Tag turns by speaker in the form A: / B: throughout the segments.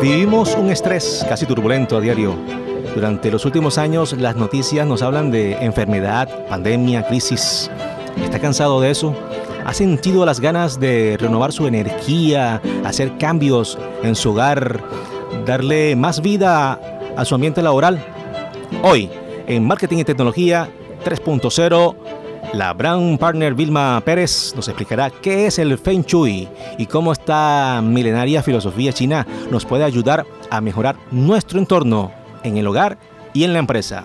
A: Vivimos un estrés casi turbulento a diario. Durante los últimos años las noticias nos hablan de enfermedad, pandemia, crisis. ¿Está cansado de eso? ¿Ha sentido las ganas de renovar su energía, hacer cambios en su hogar, darle más vida a su ambiente laboral? Hoy, en Marketing y Tecnología 3.0, la brand partner Vilma Pérez nos explicará qué es el Feng Shui y cómo esta milenaria filosofía china nos puede ayudar a mejorar nuestro entorno en el hogar y en la empresa.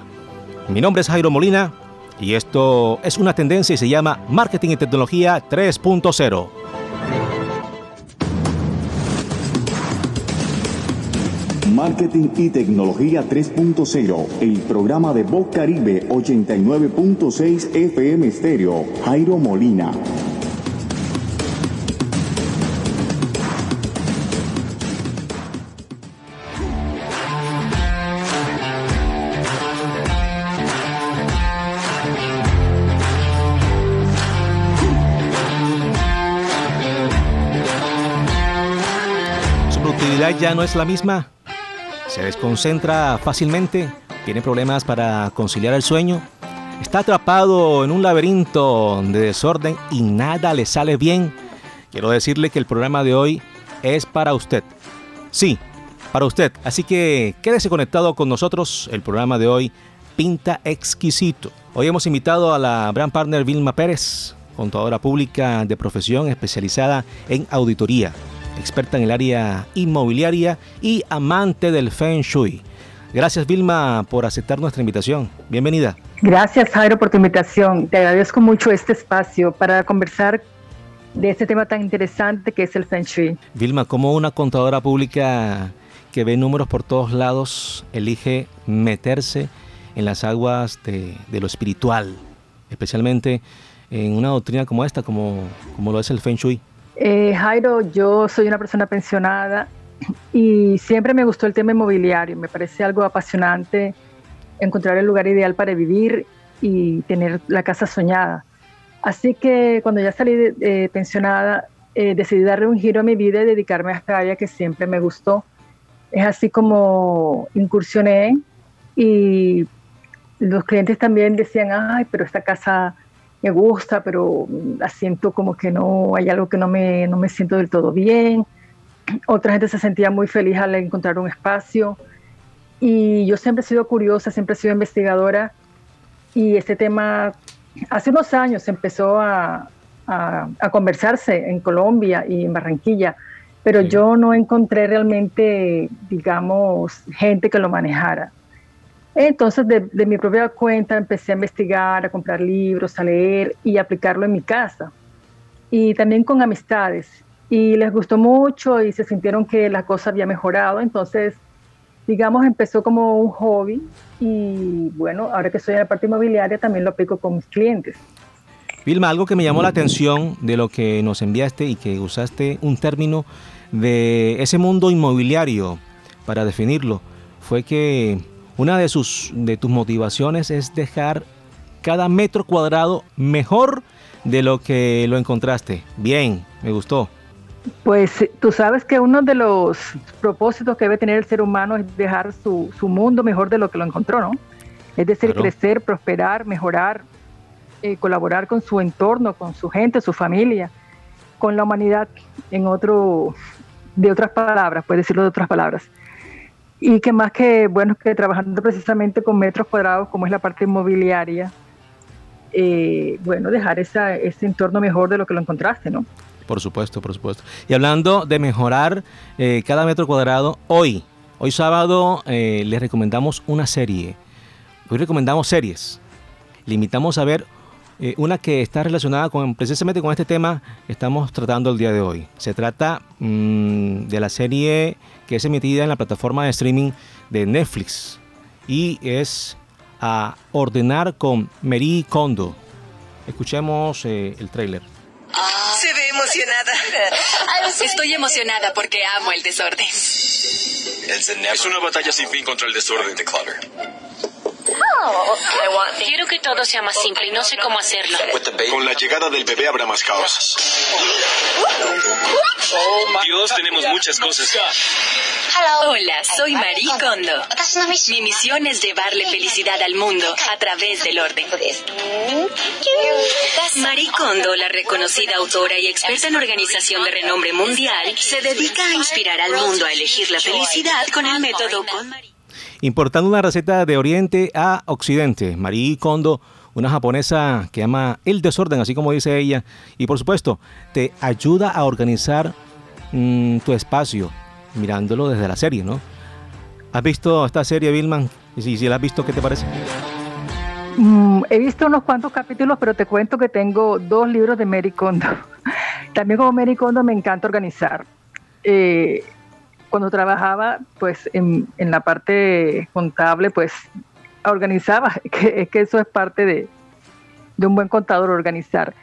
A: Mi nombre es Jairo Molina y esto es una tendencia y se llama Marketing y Tecnología 3.0.
B: Marketing y Tecnología 3.0, el programa de Voz Caribe 89.6 FM Stereo, Jairo Molina.
A: Ya no es la misma se desconcentra fácilmente, tiene problemas para conciliar el sueño, está atrapado en un laberinto de desorden y nada le sale bien. Quiero decirle que el programa de hoy es para usted. Sí, para usted. Así que quédese conectado con nosotros. El programa de hoy pinta exquisito. Hoy hemos invitado a la brand partner Vilma Pérez, contadora pública de profesión especializada en auditoría experta en el área inmobiliaria y amante del Feng Shui. Gracias Vilma por aceptar nuestra invitación. Bienvenida.
C: Gracias Jairo por tu invitación. Te agradezco mucho este espacio para conversar de este tema tan interesante que es el Feng Shui.
A: Vilma, como una contadora pública que ve números por todos lados, elige meterse en las aguas de, de lo espiritual, especialmente en una doctrina como esta, como, como lo es el Feng Shui?
C: Eh, Jairo, yo soy una persona pensionada y siempre me gustó el tema inmobiliario. Me parece algo apasionante encontrar el lugar ideal para vivir y tener la casa soñada. Así que cuando ya salí de, pensionada, eh, decidí darle un giro a mi vida y dedicarme a esta área que siempre me gustó. Es así como incursioné y los clientes también decían, ay, pero esta casa me gusta, pero la siento como que no, hay algo que no me, no me siento del todo bien. Otra gente se sentía muy feliz al encontrar un espacio. Y yo siempre he sido curiosa, siempre he sido investigadora. Y este tema, hace unos años empezó a, a, a conversarse en Colombia y en Barranquilla, pero yo no encontré realmente, digamos, gente que lo manejara. Entonces, de, mi propia cuenta empecé a investigar, a comprar libros, a leer y aplicarlo en mi casa. Y también con amistades. Y les gustó mucho y se sintieron que la cosa había mejorado. Entonces, digamos, empezó como un hobby. Y bueno, ahora que estoy en la parte inmobiliaria, también lo aplico con mis clientes.
A: Vilma, algo que me llamó la atención de lo que nos enviaste y que usaste un término de ese mundo inmobiliario para definirlo, fue que una de, sus, de tus motivaciones es dejar cada metro cuadrado mejor de lo que lo encontraste. Bien, me gustó.
C: Pues tú sabes que uno de los propósitos que debe tener el ser humano es dejar su, mundo mejor de lo que lo encontró, ¿no? Es decir, crecer, prosperar, mejorar, eh, colaborar con su entorno, con su gente, su familia, con la humanidad, en otro, de otras palabras, puedes decirlo de otras palabras y que más que, bueno, que trabajando precisamente con metros cuadrados, como es la parte inmobiliaria, eh, bueno, dejar esa, ese entorno mejor de lo que lo encontraste, ¿no?
A: Por supuesto, por supuesto. Y hablando de mejorar eh, cada metro cuadrado, hoy, hoy sábado, eh, les recomendamos una serie. Hoy recomendamos series. Limitamos a ver eh, una que está relacionada con precisamente con este tema que estamos tratando el día de hoy. Se trata mm, de la serie que es emitida en la plataforma de streaming de Netflix y es a ordenar con Mary Kondo. Escuchemos eh, el tráiler.
D: Se ve emocionada. Estoy emocionada porque amo el desorden. Es una batalla sin fin contra el desorden.
E: Quiero que todo sea más simple y no sé cómo hacerlo.
D: Con la llegada del bebé habrá más caos. Dios, tenemos muchas cosas.
E: Hola, soy Marie Kondo. Mi misión es llevarle felicidad al mundo a través del orden. Marie Kondo, la reconocida autora y experta en organización de renombre mundial, se dedica a inspirar al mundo a elegir la felicidad con el método KonMari
A: importando una receta de Oriente a Occidente. Marie Kondo, una japonesa que ama el desorden, así como dice ella, y por supuesto, te ayuda a organizar mm, tu espacio, mirándolo desde la serie, ¿no? ¿Has visto esta serie, Vilman? Y si, si la has visto, ¿qué te parece?
C: Mm, he visto unos cuantos capítulos, pero te cuento que tengo dos libros de Mary Kondo. También como Mary Kondo me encanta organizar. Eh, cuando trabajaba pues en, la parte contable pues organizaba, que, que eso es parte de, un buen contador organizar.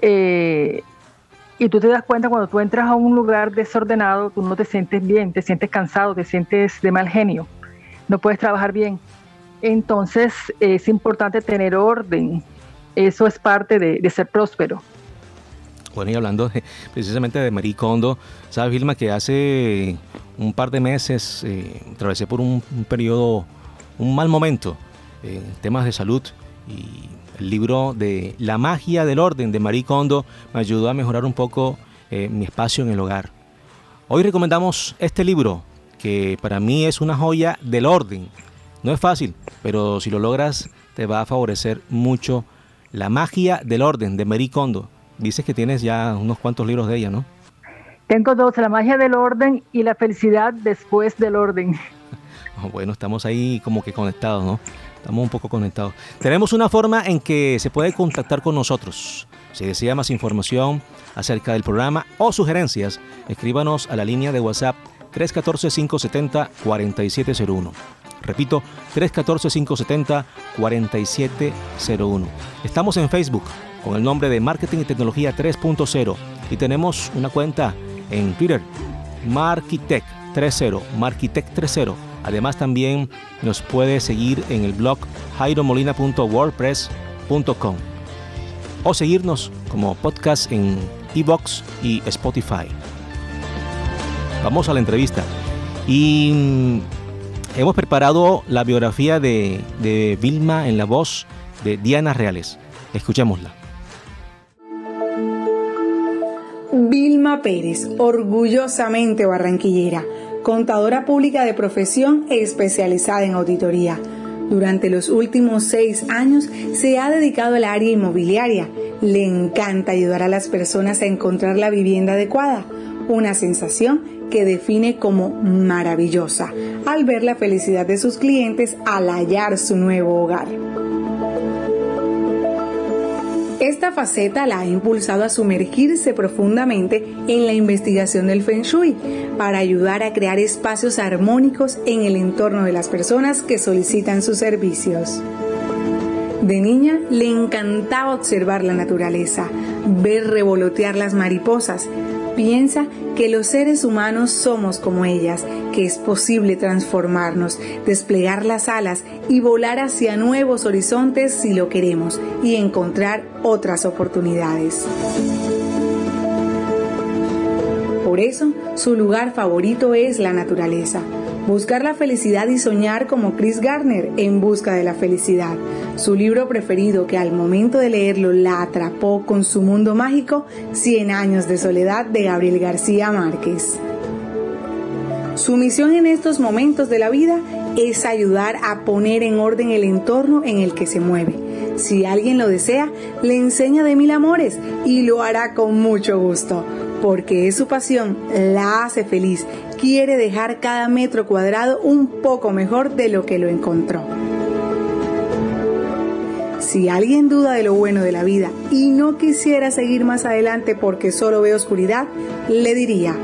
C: Eh, y tú te das cuenta cuando tú entras a un lugar desordenado, tú no te sientes bien, te sientes cansado, te sientes de mal genio, no puedes trabajar bien. Entonces es importante tener orden, eso es parte de ser próspero.
A: Bueno, y hablando precisamente de Marie Kondo, sabes, Vilma, que hace un par de meses eh, atravesé por un, periodo, un mal momento en temas de salud y el libro de La magia del orden de Marie Kondo me ayudó a mejorar un poco eh, mi espacio en el hogar. Hoy recomendamos este libro que para mí es una joya del orden. No es fácil, pero si lo logras te va a favorecer mucho La magia del orden de Marie Kondo dices que tienes ya unos cuantos libros de ella, ¿no?
C: Tengo dos, La magia del orden y La felicidad después del orden.
A: Bueno, estamos ahí como que conectados, ¿no? Estamos un poco conectados. Tenemos una forma en que se puede contactar con nosotros. Si desea más información acerca del programa o sugerencias, escríbanos a la línea de WhatsApp 314-570-4701. Repito, 314-570-4701. Estamos en Facebook con el nombre de Marketing y Tecnología 3.0 y tenemos una cuenta en Twitter, Markitech 30, Markitech 30. Además también nos puede seguir en el blog jairomolina.wordpress.com o seguirnos como podcast en Evox y Spotify. Vamos a la entrevista. Y mm, hemos preparado la biografía de, de Vilma en la voz de Diana Reales. Escuchémosla.
F: Vilma Pérez, orgullosamente barranquillera, contadora pública de profesión especializada en auditoría. Durante los últimos seis años se ha dedicado al área inmobiliaria. Le encanta ayudar a las personas a encontrar la vivienda adecuada, una sensación que define como maravillosa al ver la felicidad de sus clientes al hallar su nuevo hogar. Esta faceta la ha impulsado a sumergirse profundamente en la investigación del Feng Shui para ayudar a crear espacios armónicos en el entorno de las personas que solicitan sus servicios. De niña le encantaba observar la naturaleza, ver revolotear las mariposas. Piensa que los seres humanos somos como ellas, que es posible transformarnos, desplegar las alas y volar hacia nuevos horizontes si lo queremos y encontrar otras oportunidades. Por eso, su lugar favorito es la naturaleza. Buscar la felicidad y soñar como Chris Gardner en busca de la felicidad. Su libro preferido que al momento de leerlo la atrapó con su mundo mágico, Cien años de soledad de Gabriel García Márquez. Su misión en estos momentos de la vida es ayudar a poner en orden el entorno en el que se mueve. Si alguien lo desea, le enseña de mil amores y lo hará con mucho gusto, porque es su pasión, la hace feliz, quiere dejar cada metro cuadrado un poco mejor de lo que lo encontró. Si alguien duda de lo bueno de la vida y no quisiera seguir más adelante porque solo ve oscuridad, le diría,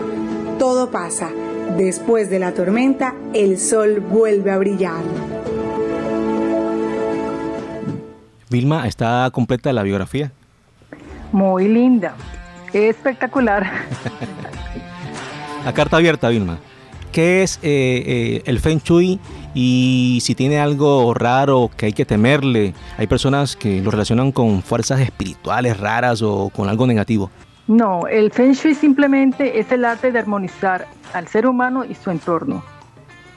F: todo pasa Después de la tormenta, el sol vuelve a brillar.
A: Vilma, ¿está completa la biografía?
C: Muy linda, espectacular.
A: la carta abierta, Vilma. ¿qué es eh, eh, el Feng Shui y si tiene algo raro que hay que temerle? Hay personas que lo relacionan con fuerzas espirituales raras o con algo negativo.
C: No, el Feng Shui simplemente es el arte de armonizar al ser humano y su entorno.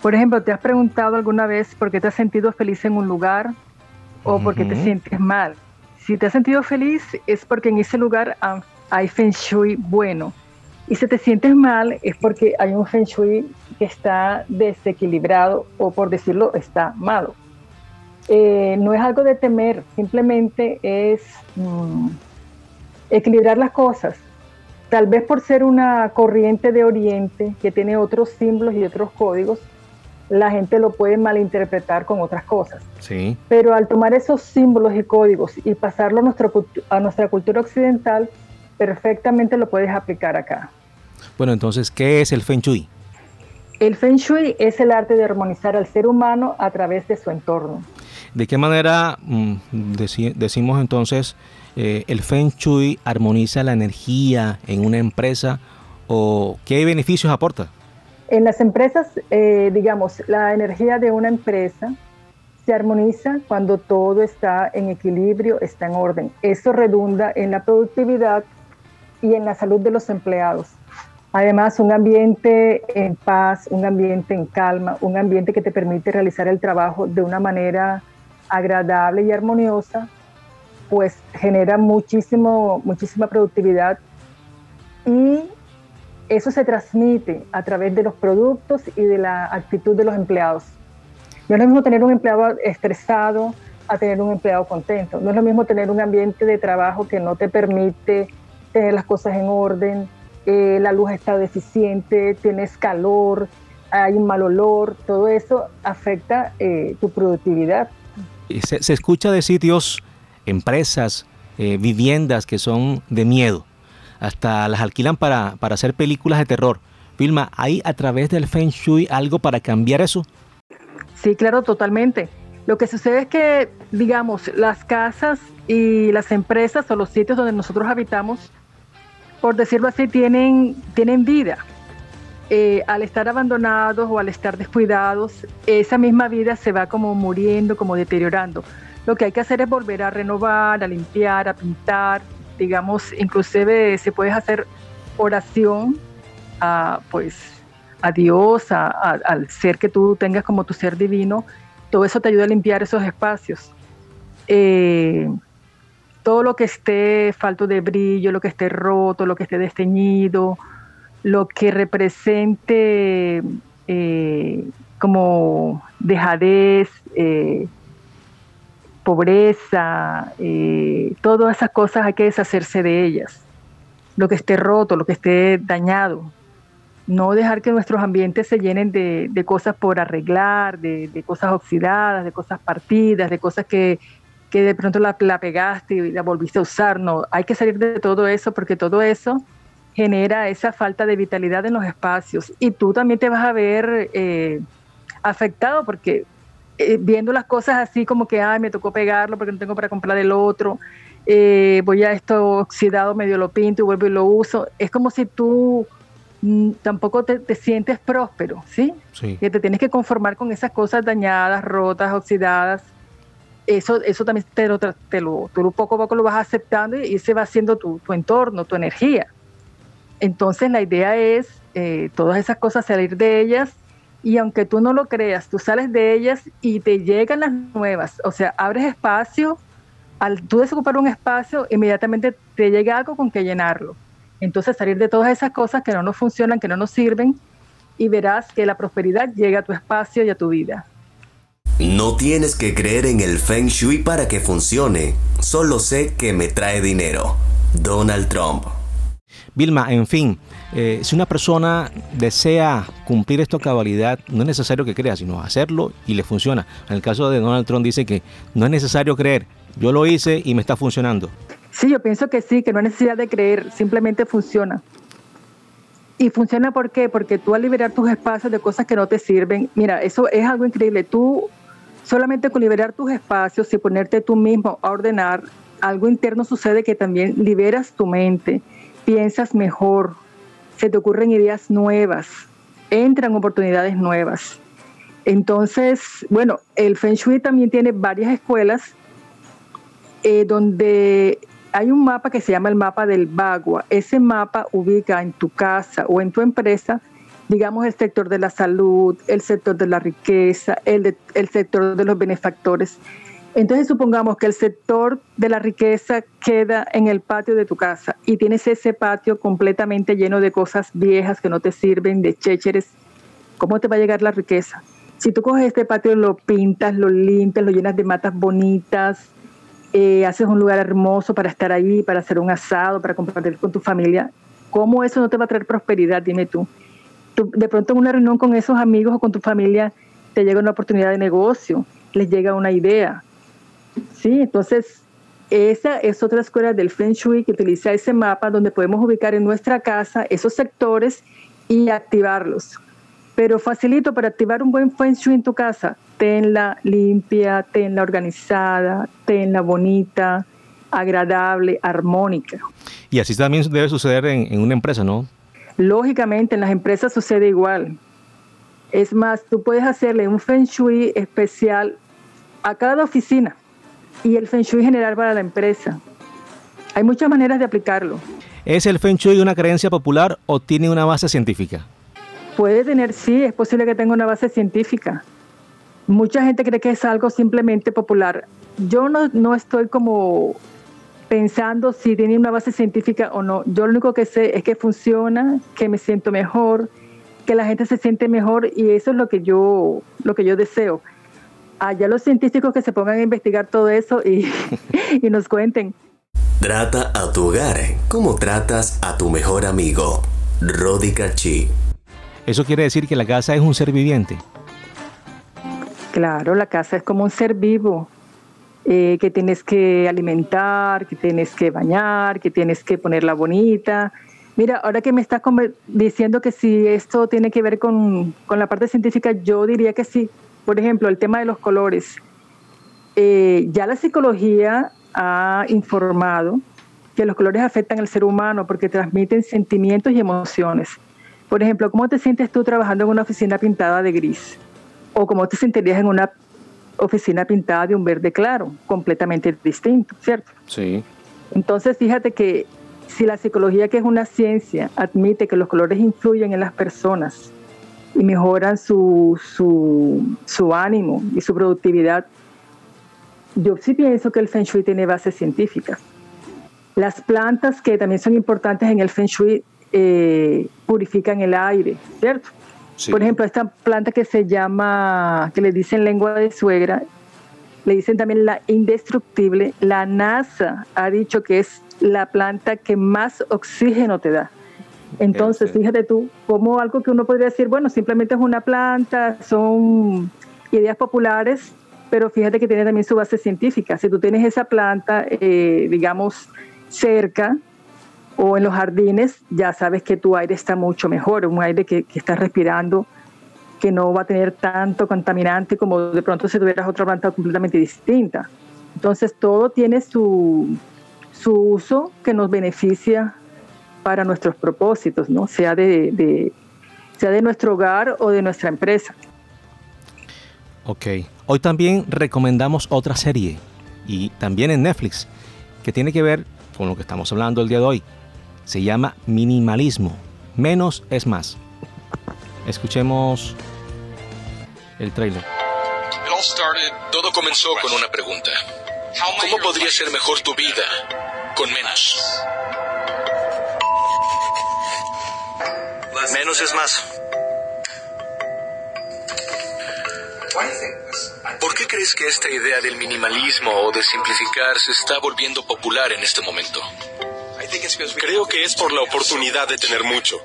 C: Por ejemplo, ¿te has preguntado alguna vez por qué te has sentido feliz en un lugar o por qué te sientes mal? Si te has sentido feliz es porque en ese lugar hay Feng Shui bueno. Y si te sientes mal es porque hay un Feng Shui que está desequilibrado o por decirlo está malo. Eh, no es algo de temer, simplemente es... Mm, equilibrar las cosas. Tal vez por ser una corriente de Oriente que tiene otros símbolos y otros códigos, la gente lo puede malinterpretar con otras cosas.
A: Sí.
C: Pero al tomar esos símbolos y códigos y pasarlo a, nuestra, a nuestra cultura occidental, perfectamente lo puedes aplicar acá.
A: Bueno, entonces, ¿qué es el Feng Shui?
C: El Feng Shui es el arte de armonizar al ser humano a través de su entorno.
A: ¿De qué manera mm, decimos entonces eh, el Feng Shui armoniza la energía en una empresa o qué beneficios aporta?
C: En las empresas, eh, digamos, la energía de una empresa se armoniza cuando todo está en equilibrio, está en orden. Eso redunda en la productividad y en la salud de los empleados. Además, un ambiente en paz, un ambiente en calma, un ambiente que te permite realizar el trabajo de una manera agradable y armoniosa, pues genera muchísimo, muchísima productividad y eso se transmite a través de los productos y de la actitud de los empleados. No es lo mismo tener un empleado estresado a tener un empleado contento. No es lo mismo tener un ambiente de trabajo que no te permite tener las cosas en orden, eh, la luz está deficiente, tienes calor, hay un mal olor, todo eso afecta eh, tu productividad.
A: Se, se, escucha de sitios empresas, eh, viviendas que son de miedo. Hasta las alquilan para, para hacer películas de terror. Vilma, ¿hay a través del Feng Shui algo para cambiar eso?
C: Sí, claro, totalmente. Lo que sucede es que, digamos, las casas y las empresas o los sitios donde nosotros habitamos, por decirlo así, tienen, tienen vida. Eh, al estar abandonados o al estar descuidados, esa misma vida se va como muriendo, como deteriorando. Lo que hay que hacer es volver a renovar, a limpiar, a pintar, digamos, inclusive se puede hacer oración a, pues, a Dios, al ser que tú tengas como tu ser divino, todo eso te ayuda a limpiar esos espacios. Eh, todo lo que esté falto de brillo, lo que esté roto, lo que esté desteñido, lo que represente eh, como dejadez, eh, pobreza, eh, todas esas cosas hay que deshacerse de ellas. Lo que esté roto, lo que esté dañado. No dejar que nuestros ambientes se llenen de, cosas por arreglar, de, cosas oxidadas, de cosas partidas, de cosas que, de pronto la, pegaste y la volviste a usar. No, hay que salir de todo eso porque todo eso genera esa falta de vitalidad en los espacios. Y tú también te vas a ver eh, afectado porque eh, viendo las cosas así como que, ay, me tocó pegarlo porque no tengo para comprar el otro, eh, voy a esto oxidado, medio lo pinto y vuelvo y lo uso. Es como si tú mm, tampoco te, sientes próspero, ¿sí? Que te tienes que conformar con esas cosas dañadas, rotas, oxidadas. Eso, eso también te lo, te lo, tú poco a poco lo vas aceptando y ese va tu, tu entorno, tu energía. Entonces la idea es eh, todas esas cosas, salir de ellas y aunque tú no lo creas, tú sales de ellas y te llegan las nuevas. O sea, abres espacio, al tú desocupar un espacio, inmediatamente te llega algo con que llenarlo. Entonces salir de todas esas cosas que no nos funcionan, que no nos sirven, y verás que la prosperidad llega a tu espacio y a tu vida.
G: No tienes que creer en el Feng Shui para que funcione, solo sé que me trae dinero. Donald Trump.
A: Vilma, en fin, eh, si una persona desea cumplir esto a cabalidad, no es necesario que crea, sino hacerlo y le funciona. En el caso de Donald Trump dice que no es necesario creer, yo lo hice y me está funcionando.
C: Sí, yo pienso que sí, que no hay necesidad de creer, simplemente funciona. ¿Y funciona por qué? Porque tú al liberar tus espacios de cosas que no te sirven, mira, eso es algo increíble. Tú solamente con liberar tus espacios y ponerte tú mismo a ordenar, algo interno sucede que también liberas tu mente piensas mejor, se te ocurren ideas nuevas, entran oportunidades nuevas. Entonces, bueno, el Feng Shui también tiene varias escuelas eh, donde hay un mapa que se llama el mapa del Bagua. Ese mapa ubica en tu casa o en tu empresa, digamos, el sector de la salud, el sector de la riqueza, el, el sector de los benefactores. Entonces supongamos que el sector de la riqueza queda en el patio de tu casa y tienes ese patio completamente lleno de cosas viejas que no te sirven, de chécheres. ¿Cómo te va a llegar la riqueza? Si tú coges este patio, lo pintas, lo limpias, lo llenas de matas bonitas, eh, haces un lugar hermoso para estar ahí, para hacer un asado, para compartir con tu familia, ¿cómo eso no te va a traer prosperidad? Dime tú. tú de pronto en una reunión con esos amigos o con tu familia te llega una oportunidad de negocio, les llega una idea, Sí, entonces esa es otra escuela del Feng Shui que utiliza ese mapa donde podemos ubicar en nuestra casa esos sectores y activarlos. Pero facilito para activar un buen Feng Shui en tu casa, tenla limpia, tenla organizada, tenla bonita, agradable, armónica.
A: Y así también debe suceder en, en una empresa, ¿no?
C: Lógicamente, en las empresas sucede igual. Es más, tú puedes hacerle un Feng Shui especial a cada oficina y el Feng Shui general para la empresa. Hay muchas maneras de aplicarlo.
A: ¿Es el Feng Shui una creencia popular o tiene una base científica?
C: Puede tener, sí, es posible que tenga una base científica. Mucha gente cree que es algo simplemente popular. Yo no, no estoy como pensando si tiene una base científica o no. Yo lo único que sé es que funciona, que me siento mejor, que la gente se siente mejor y eso es lo que yo, lo que yo deseo allá los científicos que se pongan a investigar todo eso y, y nos cuenten.
G: Trata a tu hogar como tratas a tu mejor amigo. Rodi Chi.
A: Eso quiere decir que la casa es un ser viviente.
C: Claro, la casa es como un ser vivo eh, que tienes que alimentar, que tienes que bañar, que tienes que ponerla bonita. Mira, ahora que me estás diciendo que si esto tiene que ver con, con la parte científica, yo diría que sí, por ejemplo, el tema de los colores. Eh, ya la psicología ha informado que los colores afectan al ser humano porque transmiten sentimientos y emociones. Por ejemplo, ¿cómo te sientes tú trabajando en una oficina pintada de gris? ¿O cómo te sentirías en una oficina pintada de un verde claro, completamente distinto, ¿cierto?
A: Sí.
C: Entonces, fíjate que si la psicología, que es una ciencia, admite que los colores influyen en las personas y mejoran su, su, ánimo y su productividad. Yo sí pienso que el Feng Shui tiene bases científicas. Las plantas que también son importantes en el Feng Shui eh, purifican el aire, ¿cierto? Por ejemplo, esta planta que se llama, que le dicen lengua de suegra, le dicen también la indestructible. La NASA ha dicho que es la planta que más oxígeno te da. Entonces, fíjate tú, como algo que uno podría decir, bueno, simplemente es una planta, son ideas populares, pero fíjate que tiene también su base científica. Si tú tienes esa planta, eh, digamos, cerca o en los jardines, ya sabes que tu aire está mucho mejor, un aire que, que estás respirando que no va a tener tanto contaminante como de pronto si tuvieras otra planta completamente distinta. Entonces todo tiene su, su uso que nos beneficia para nuestros propósitos, ¿no? Sea de, sea de nuestro hogar o de nuestra empresa.
A: Ok. Hoy también recomendamos otra serie y también en Netflix que tiene que ver con lo que estamos hablando el día de hoy. Se llama Minimalismo. Menos es más. Escuchemos el trailer.
D: Todo comenzó con una pregunta. ¿Cómo podría ser mejor tu vida con menos? Menos es más. ¿Por qué crees que esta idea del minimalismo o de simplificar se está volviendo popular en este momento? Creo que es por la oportunidad de tener mucho.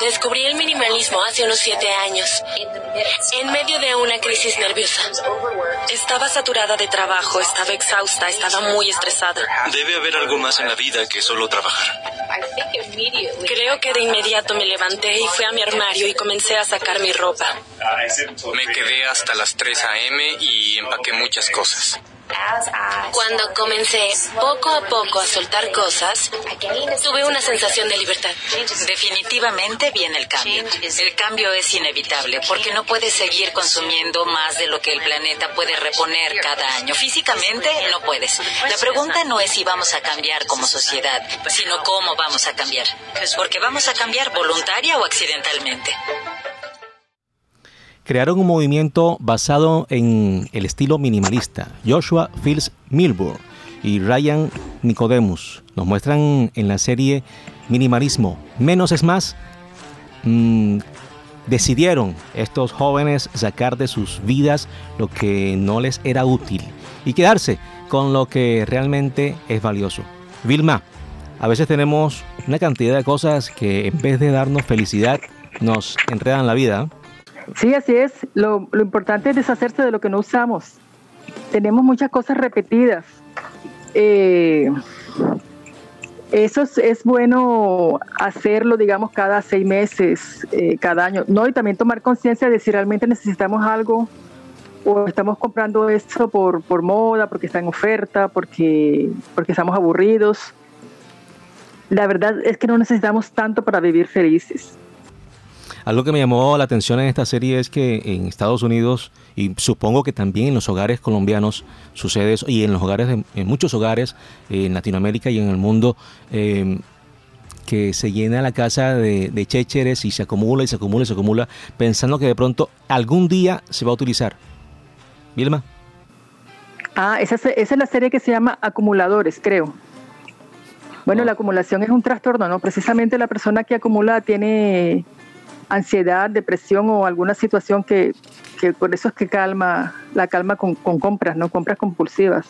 E: Descubrí el minimalismo hace unos siete años, en medio de una crisis nerviosa. Estaba saturada de trabajo, estaba exhausta, estaba muy estresada.
D: Debe haber algo más en la vida que solo trabajar.
E: Creo que de inmediato me levanté y fui a mi armario y comencé a sacar mi ropa.
D: Me quedé hasta las 3 a.m. y empaqué muchas cosas.
E: Cuando comencé poco a poco a soltar cosas, tuve una sensación de libertad.
H: Definitivamente viene el cambio. El cambio es inevitable porque no puedes seguir consumiendo más de lo que el planeta puede reponer cada año. Físicamente no puedes. La pregunta no es si vamos a cambiar como sociedad, sino cómo vamos a cambiar. Porque vamos a cambiar voluntaria o accidentalmente
A: crearon un movimiento basado en el estilo minimalista. Joshua Fields Milburn y Ryan Nicodemus nos muestran en la serie Minimalismo, menos es más. Mm, decidieron estos jóvenes sacar de sus vidas lo que no les era útil y quedarse con lo que realmente es valioso. Vilma, a veces tenemos una cantidad de cosas que en vez de darnos felicidad nos enredan la vida.
C: Sí, así es. Lo, importante es deshacerse de lo que no usamos. Tenemos muchas cosas repetidas. Eh, eso es, bueno hacerlo, digamos, cada seis meses, eh, cada año. No, y también tomar conciencia de si realmente necesitamos algo o estamos comprando esto por, por moda, porque está en oferta, porque, porque estamos aburridos. La verdad es que no necesitamos tanto para vivir felices.
A: Algo que me llamó la atención en esta serie es que en Estados Unidos, y supongo que también en los hogares colombianos sucede eso, y en los hogares, de, en muchos hogares en Latinoamérica y en el mundo, em, que se llena la casa de, de chécheres y se acumula y se acumula y se acumula, pensando que de pronto algún día se va a utilizar. Vilma.
C: Ah, esa, esa es la serie que se llama Acumuladores, creo. Bueno, la acumulación es un trastorno, ¿no? Precisamente la persona que acumula tiene ansiedad, depresión o alguna situación que, por eso es que calma, la calma con, compras, ¿no? Compras compulsivas.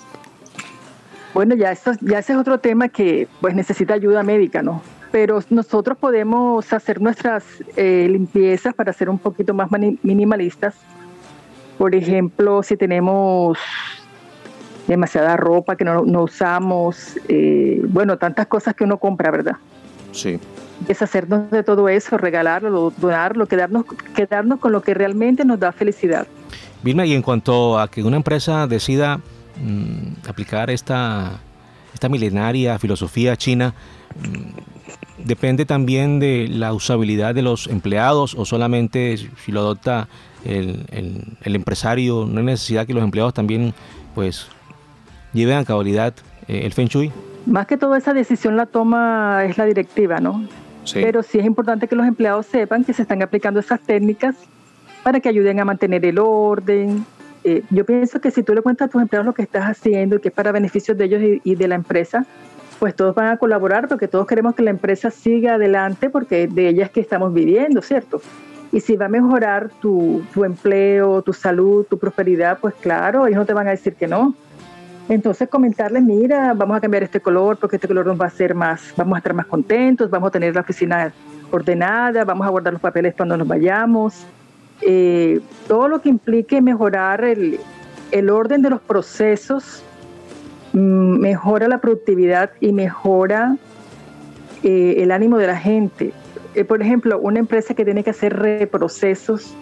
C: Bueno, ya, esto, ya ese es otro tema que pues necesita ayuda médica, ¿no? Pero nosotros podemos hacer nuestras eh, limpiezas para ser un poquito más minimalistas. Por ejemplo, si tenemos demasiada ropa que no, usamos, eh, bueno, tantas cosas que uno compra, ¿verdad?
A: Sí
C: deshacernos de todo eso, regalarlo, donarlo, quedarnos, quedarnos con lo que realmente nos da felicidad.
A: Vilma, y en cuanto a que una empresa decida mm, aplicar esta, esta milenaria filosofía china, mm, depende también de la usabilidad de los empleados o solamente si lo adopta el, el, empresario, no hay necesidad que los empleados también pues lleven a cabalidad eh, el Feng Shui.
C: Más que todo esa decisión la toma es la directiva, ¿no? Pero sí es importante que los empleados sepan que se están aplicando esas técnicas para que ayuden a mantener el orden. Eh, yo pienso que si tú le cuentas a tus empleados lo que estás haciendo y que es para beneficio de ellos y, de la empresa, pues todos van a colaborar porque todos queremos que la empresa siga adelante porque de ella es que estamos viviendo, ¿cierto? Y si va a mejorar tu, tu empleo, tu salud, tu prosperidad, pues claro, ellos no te van a decir que no. Entonces comentarles, mira, vamos a cambiar este color porque este color nos va a hacer más, vamos a estar más contentos, vamos a tener la oficina ordenada, vamos a guardar los papeles cuando nos vayamos. Eh, todo lo que implique mejorar el, orden de los procesos mm, mejora la productividad y mejora eh, el ánimo de la gente. Eh, por ejemplo, una empresa que tiene que hacer reprocesos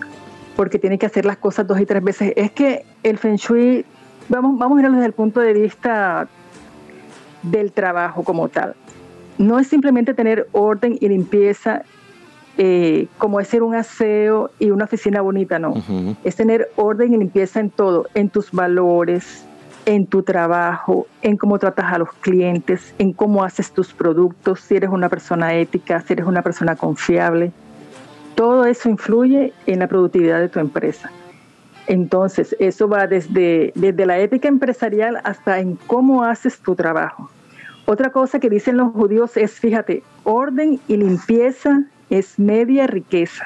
C: porque tiene que hacer las cosas dos y tres veces. Es que el Feng Shui vamos, vamos a verlo desde el punto de vista del trabajo como tal. No es simplemente tener orden y limpieza eh, como es ser un aseo y una oficina bonita, no. Es tener orden y limpieza en todo, en tus valores, en tu trabajo, en cómo tratas a los clientes, en cómo haces tus productos, si eres una persona ética, si eres una persona confiable. Todo eso influye en la productividad de tu empresa. Entonces, eso va desde, desde la ética empresarial hasta en cómo haces tu trabajo. Otra cosa que dicen los judíos es, fíjate, orden y limpieza es media riqueza.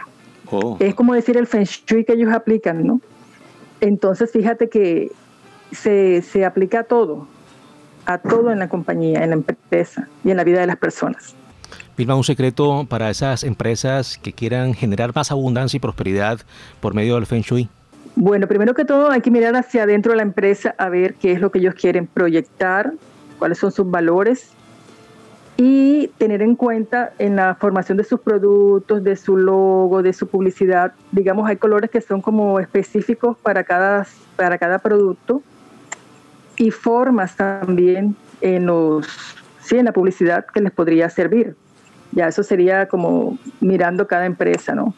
C: Oh. Es como decir el feng shui que ellos aplican, ¿no? Entonces, fíjate que se, se aplica a todo, a todo en la compañía, en la empresa y en la vida de las personas.
A: Vilma, un secreto para esas empresas que quieran generar más abundancia y prosperidad por medio del Feng Shui.
C: Bueno, primero que todo hay que mirar hacia adentro de la empresa a ver qué es lo que ellos quieren proyectar, cuáles son sus valores y tener en cuenta en la formación de sus productos, de su logo, de su publicidad, digamos, hay colores que son como específicos para cada, para cada producto y formas también en los sí, en la publicidad que les podría servir. Ya eso sería como mirando cada empresa, ¿no?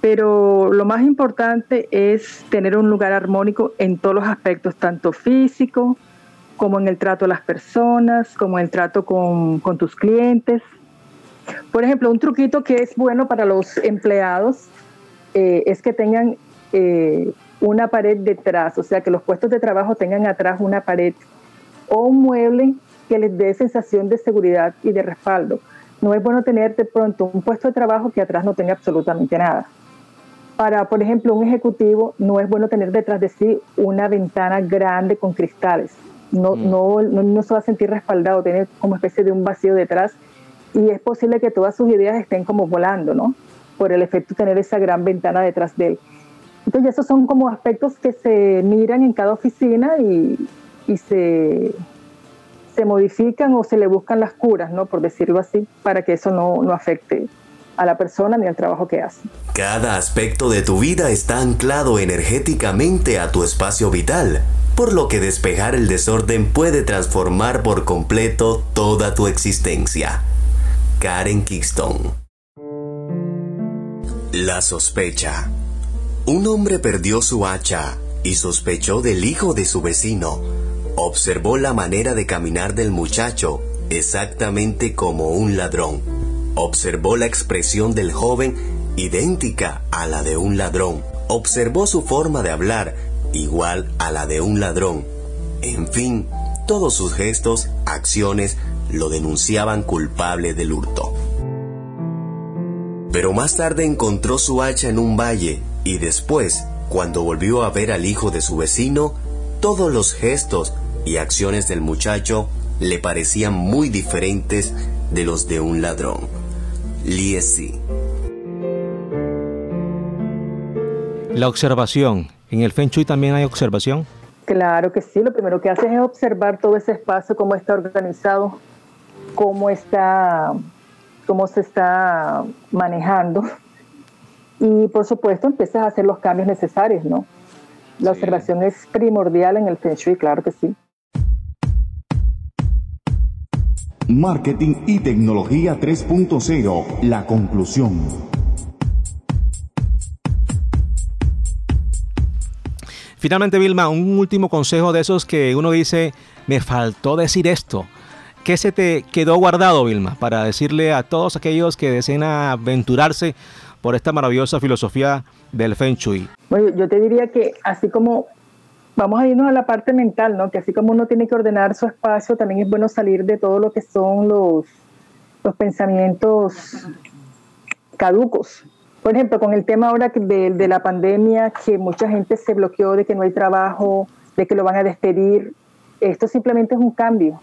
C: Pero lo más importante es tener un lugar armónico en todos los aspectos, tanto físico como en el trato a las personas, como en el trato con, tus clientes. Por ejemplo, un truquito que es bueno para los empleados eh, es que tengan eh, una pared detrás, o sea, que los puestos de trabajo tengan atrás una pared o un mueble que les dé sensación de seguridad y de respaldo. No es bueno tener de pronto un puesto de trabajo que atrás no tenga absolutamente nada. Para, por ejemplo, un ejecutivo, no es bueno tener detrás de sí una ventana grande con cristales. No, mm. no, no, se va a sentir respaldado, tiene como especie de un vacío detrás y es posible que todas sus ideas estén como volando, ¿no? Por el efecto de tener esa gran ventana detrás de él. Entonces, esos son como aspectos que se miran en cada oficina y, y se, se modifican o se le buscan las curas, ¿no? Por decirlo así, para que eso no, no afecte a la persona ni al trabajo que hace.
G: Cada aspecto de tu vida está anclado energéticamente a tu espacio vital, por lo que despejar el desorden puede transformar por completo toda tu existencia. Karen Kingston. La sospecha. Un hombre perdió su hacha y sospechó del hijo de su vecino Observó la manera de caminar del muchacho, exactamente como un ladrón. Observó la expresión del joven, idéntica a la de un ladrón. Observó su forma de hablar, igual a la de un ladrón. En fin, todos sus gestos, acciones, lo denunciaban culpable del hurto. Pero más tarde encontró su hacha en un valle y después, cuando volvió a ver al hijo de su vecino, todos los gestos, y acciones del muchacho le parecían muy diferentes de los de un ladrón. Liesi.
A: La observación. ¿En el Feng Shui también hay observación?
C: Claro que sí. Lo primero que haces es observar todo ese espacio, cómo está organizado, cómo está, cómo se está manejando. Y por supuesto empiezas a hacer los cambios necesarios, ¿no? La observación es primordial en el Feng Shui, claro que sí.
B: Marketing y Tecnología 3.0, la conclusión.
A: Finalmente, Vilma, un último consejo de esos que uno dice, me faltó decir esto. ¿Qué se te quedó guardado, Vilma, para decirle a todos aquellos que deseen aventurarse por esta maravillosa filosofía del Feng Shui?
C: Bueno, yo te diría que así como vamos a irnos a la parte mental, ¿no? Que así como uno tiene que ordenar su espacio, también es bueno salir de todo lo que son los, los pensamientos caducos. Por ejemplo, con el tema ahora de, de la pandemia, que mucha gente se bloqueó de que no hay trabajo, de que lo van a despedir, esto simplemente es un cambio.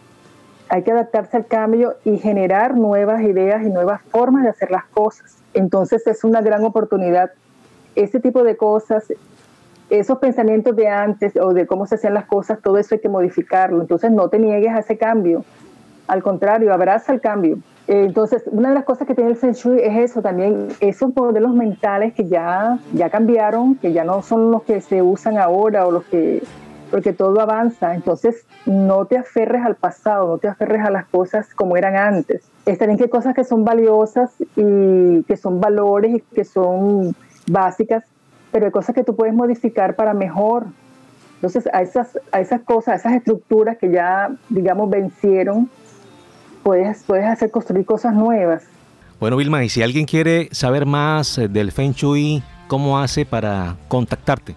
C: Hay que adaptarse al cambio y generar nuevas ideas y nuevas formas de hacer las cosas. Entonces es una gran oportunidad. Ese tipo de cosas esos pensamientos de antes o de cómo se hacían las cosas, todo eso hay que modificarlo. Entonces no te niegues a ese cambio. Al contrario, abraza el cambio. Eh, entonces, una de las cosas que tiene el Feng Shui es eso también, esos modelos mentales que ya, ya cambiaron, que ya no son los que se usan ahora o los que, porque todo avanza. Entonces, no te aferres al pasado, no te aferres a las cosas como eran antes. Están en que cosas que son valiosas y que son valores y que son básicas pero hay cosas que tú puedes modificar para mejor. Entonces, a esas, a esas cosas, a esas estructuras que ya, digamos, vencieron, puedes, puedes hacer construir cosas nuevas.
A: Bueno, Vilma, y si alguien quiere saber más eh, del Feng Shui, ¿cómo hace para contactarte?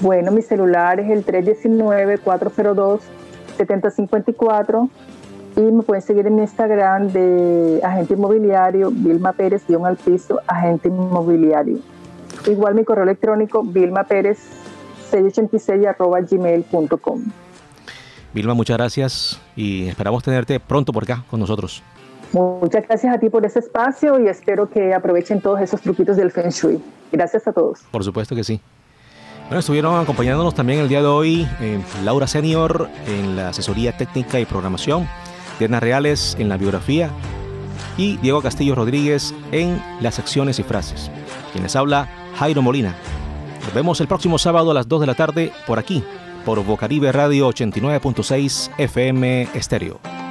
C: Bueno, mi celular es el 319-402-7054 y me pueden seguir en mi Instagram de agente inmobiliario, Vilma Pérez, guion al piso, agente inmobiliario. Igual mi correo electrónico vilmaperez686
A: Vilma, muchas gracias y esperamos tenerte pronto por acá con nosotros.
C: Muchas gracias a ti por ese espacio y espero que aprovechen todos esos truquitos del Feng Shui. Gracias a todos.
A: Por supuesto que sí. Bueno, estuvieron acompañándonos también el día de hoy eh, Laura Senior en la asesoría técnica y programación, Diana Reales en la biografía y Diego Castillo Rodríguez en las secciones y frases. Quienes habla Jairo Molina. Nos vemos el próximo sábado a las 2 de la tarde por aquí, por Bocaribe Radio 89.6 FM Estéreo.